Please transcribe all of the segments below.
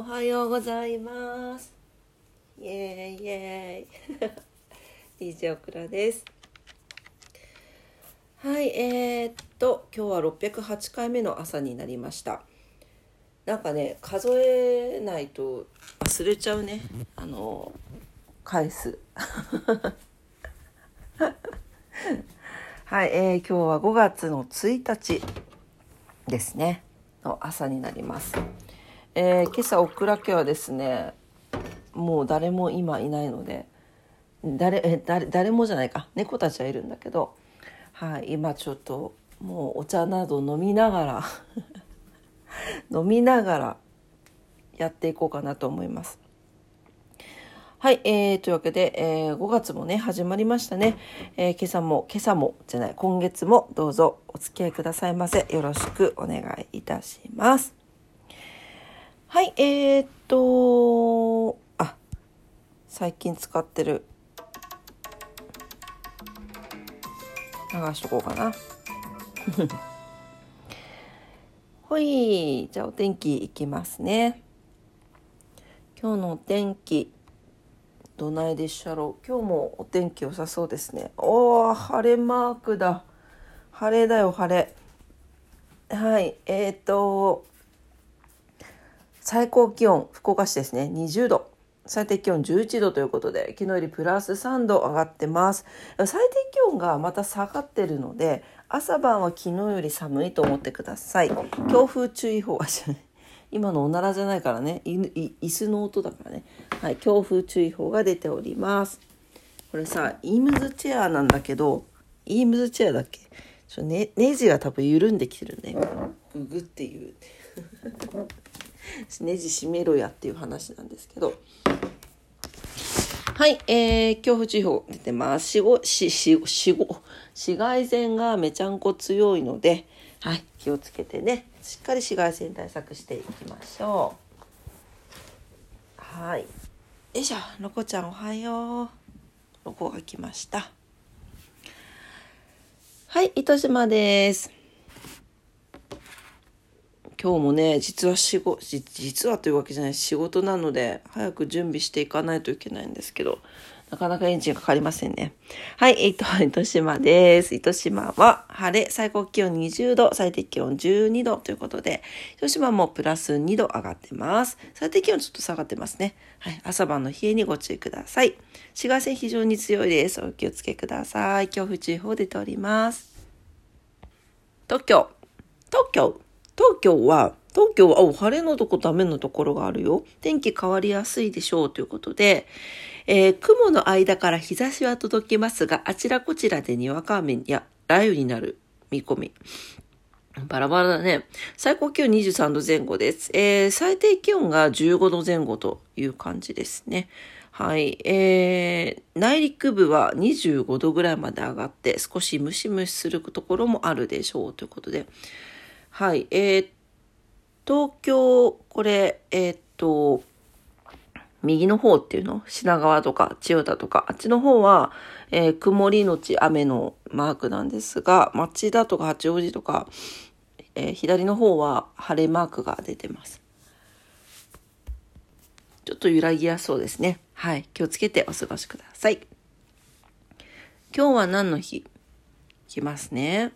おはようございます。イエーイイエーイ。DJ オクラです。はい、えー、っと今日は608回目の朝になりました。なんかね数えないと忘れちゃうね。あの返す。はい、えー、今日は5月の1日ですねの朝になります。えー、今朝オクラ家はですねもう誰も今いないので誰え誰誰もじゃないか。猫たちはいるんだけど、はい、今ちょっともうお茶など飲みながら 飲みながらやっていこうかなと思います。はい、えー、というわけで、えー、5月もね始まりましたね、えー、今朝も今朝もじゃない今月もどうぞお付き合いくださいませ。よろしくお願いいたします。はいえー、っとあ最近使ってる。流しとこうかな。ほいじゃあお天気いきますね。今日のお天気どないでっしゃろう。今日もお天気良さそうですね。おー晴れマークだ。晴れだよ晴れ。はいえー、っと最高気温福岡市ですね。20度。最低気温11度ということで昨日よりプラス3度上がってます。最低気温がまた下がってるので朝晩は昨日より寒いと思ってください。強風注意報は今のおならじゃないからね。椅子の音だからね。はい。強風注意報が出ております。これさイームズチェアなんだけどイームズチェアだっけ？ちょ、ね、ネジが多分緩んできてるね。ググっていう。ネジ閉めろやっていう話なんですけどはい、えー、恐怖注意報出てます。しご、し、し、しご、紫外線がめちゃんこ強いので、はい、気をつけてね、しっかり紫外線対策していきましょう。はい。よいしょ、ロコちゃんおはよう。ロコが来ました。はい、糸島です。今日もね実は仕事実はというわけじゃない仕事なので早く準備していかないといけないんですけどなかなかエンジンかかりませんね。はい、えっと、糸島です。糸島は晴れ、最高気温20度、最低気温12度ということで、糸島もプラス2度上がってます。最低気温ちょっと下がってますね。はい、朝晩の冷えにご注意ください。紫外線非常に強いです。お気をつけください。強風注意報出ております。東京、東京、東京は、東京は、お、晴れのとこと雨のところがあるよ。天気変わりやすいでしょうということで、えー、雲の間から日差しは届きますが、あちらこちらでにわか雨や雷雨になる見込み。バラバラだね。最高気温23度前後です。えー、最低気温が15度前後という感じですね。はい。えー、内陸部は25度ぐらいまで上がって、少しムシムシするところもあるでしょうということで。はい。えー、東京、これ、えー、っと、右の方っていうの？品川とか千代田とか、あっちの方は、えー、曇りのち雨のマークなんですが、町田とか八王子とか、えー、左の方は晴れマークが出てます。ちょっと揺らぎやそうですね。はい。気をつけてお過ごしください。今日は何の日？いきますね。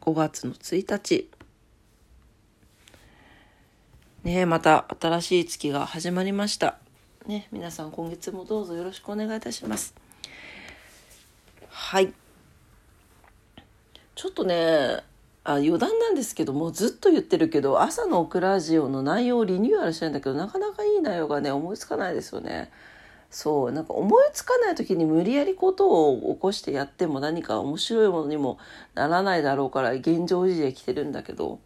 5月の1日。ねまた新しい月が始まりました。ね、皆さん今月もどうぞよろしくお願いいたします。はい。ちょっとね、あ余談なんですけどもずっと言ってるけど朝のオクラジオの内容をリニューアルしたいんだけどなかなかいい内容がね思いつかないですよね。そうなんか思いつかない時に無理やりことを起こしてやっても何か面白いものにもならないだろうから現状維持できてるんだけど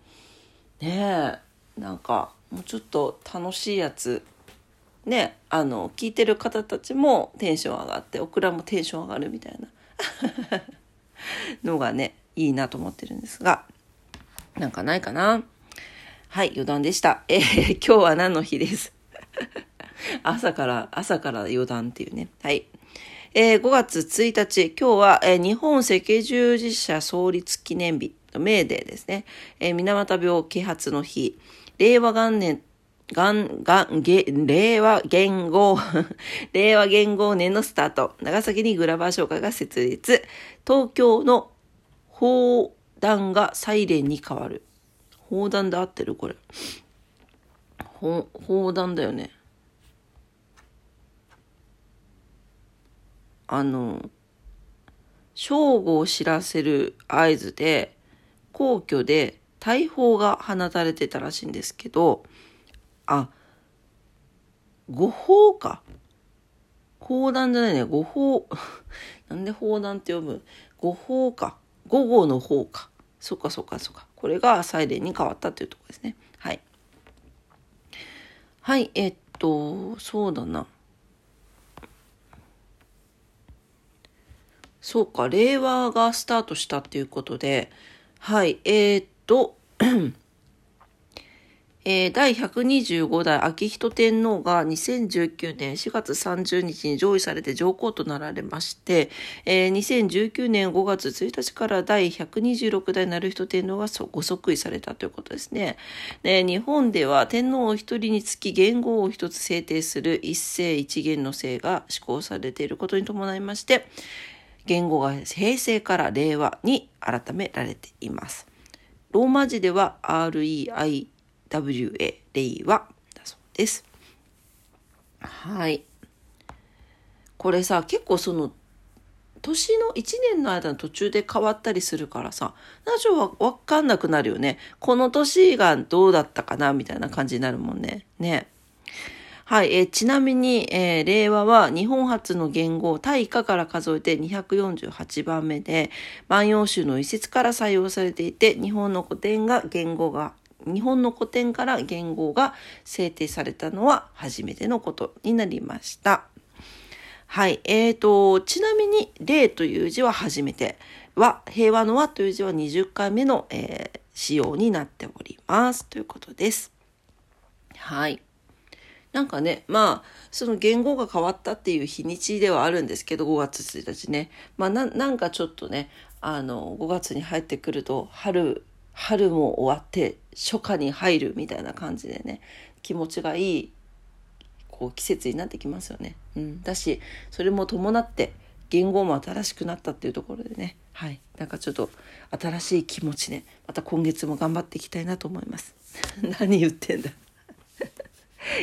ねえなんかもうちょっと楽しいやつ。ねあの聞いてる方たちもテンション上がってオクラもテンション上がるみたいな。のがねいいなと思ってるんですが。なんかないかな？はい余談でした。えー、今日は何の日です？朝から朝から余談っていうね。はい。えー、5月1日、今日は、えー、日本赤十字社創立記念日、メーデーですね。えー、水俣病啓発の日、令和元年がん、がん、げ、令和元号、令和元号年のスタート。長崎にグラバー商会が設立。東京の砲弾がサイレンに変わる。砲弾で合ってるこれ。砲弾だよね。あの、正午を知らせる合図で、皇居で大砲が放たれてたらしいんですけど、あ、誤報か。砲弾じゃないね。誤報。なんで砲弾って読む？誤報か。午後の方か。そっかそっかそっか。これがサイレンに変わったというところですね。はい。はい、えっと、そうだな。そうか、令和がスタートしたっていうことで、はい、えー、っと、えー、第125代昭仁天皇が2019年4月30日に上位されて上皇となられまして、えー、2019年5月1日から第126代成人天皇がご即位されたということですね。で日本では天皇お一人につき元号を一つ制定する一世一元の制が施行されていることに伴いまして、言語が平成から令和に改められています。ローマ字では REI WA 令和だそうです。はい。これさ、結構その、年の1年の間の途中で変わったりするからさ、何しろわかんなくなるよね。この年がどうだったかなみたいな感じになるもんね。ね。はい、えー、ちなみに、えー、令和は日本初の言語、大化から数えて248番目で、万葉集の一節から採用されていて、日本の古典が言語が日本の古典から言語が制定されたのは初めてのことになりました。はい。えーと、ちなみに、例という字は初めて。は、平和の和という字は20回目の、えー、使用になっております。ということです。はい。なんかね、まあ、その言語が変わったっていう日にちではあるんですけど、5月1日ね。まあ、ななんかちょっとね、あの、5月に入ってくると、春春も終わって初夏に入るみたいな感じでね気持ちがいいこう季節になってきますよね。うん、だしそれも伴って言語も新しくなったっていうところでねはいなんかちょっと新しい気持ちで、ね、また今月も頑張っていきたいなと思います。何言ってんだ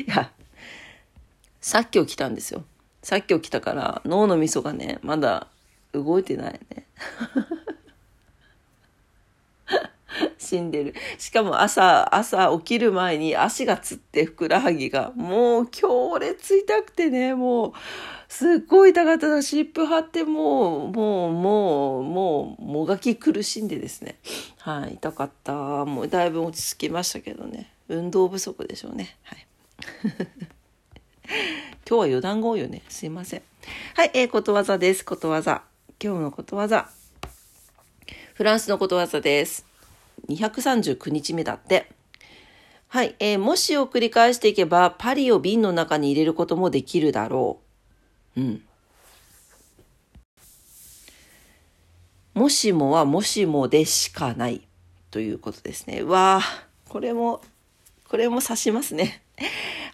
いやさっき起きたんですよ。さっき起きたから脳のみそがねまだ動いてないね。死んでる。しかも朝、朝起きる前に足がつってふくらはぎがもう強烈痛くてね、もうすっごい痛かったな。湿布貼ってもう、もう、もう、もう、もがき苦しんでですね。はい、痛かった。もうだいぶ落ち着きましたけどね。運動不足でしょうね。はい。今日は余談が多いよね。すいません。はい、えー、ことわざです。ことわざ。今日のことわざ。フランスのことわざです。239日目だって。はい、えー、もしを繰り返していけば、パリを瓶の中に入れることもできるだろう。うん。もしもはもしもでしかないということですね。わあ、これも、これも指しますね。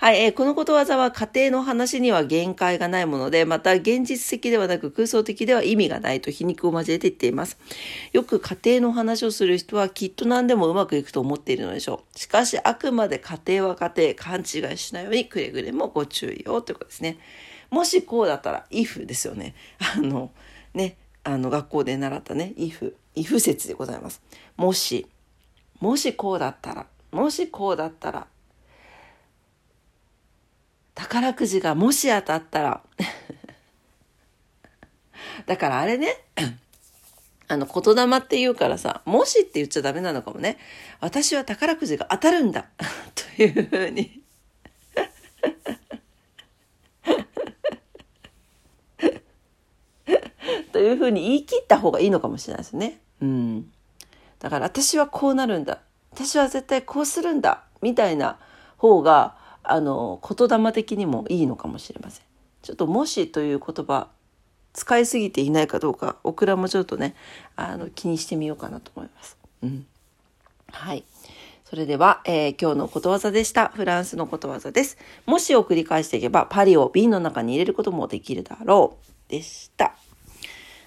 はい、えー、このことわざは家庭の話には限界がないもので、また現実的ではなく空想的では意味がないと皮肉を交えて言っています。よく家庭の話をする人はきっと何でもうまくいくと思っているのでしょう。しかしあくまで家庭は家庭、勘違いしないようにくれぐれもご注意をということですね。もしこうだったら if ですよね。あの、ね、あの学校で習ったね、if、if 説でございます。もし、もしこうだったら、もしこうだったら、宝くじがもし当たったら だからあれね あの、言霊って言うからさ、もしって言っちゃダメなのかもね。私は宝くじが当たるんだ というふうに というふうに言い切った方がいいのかもしれないですね。うん。だから私はこうなるんだ。私は絶対こうするんだ。みたいな方が、あの言霊的にもいいのかもしれません。ちょっと「もし」という言葉使いすぎていないかどうかオクラもちょっとねあの気にしてみようかなと思います。うん、はいそれでは、えー、今日のことわざでした。フランスのことわざです。もしを繰り返していけば、パリを瓶の中に入れることもできるだろう。でした。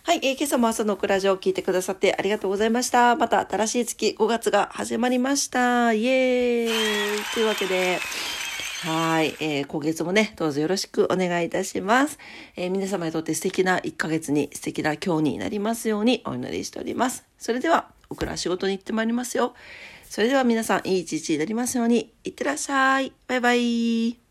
はい、えー、今朝も朝のクラジオを聞いてくださってありがとうございました。また新しい月5月が始まりました。イエーイというわけで、はい、えー、今月もね、どうぞよろしくお願いいたします。えー、皆様にとって素敵な1ヶ月に、素敵な今日になりますようにお祈りしております。それでは、僕ら仕事に行ってまいりますよ。それでは皆さん、いい一日になりますように、いってらっしゃい。バイバイ。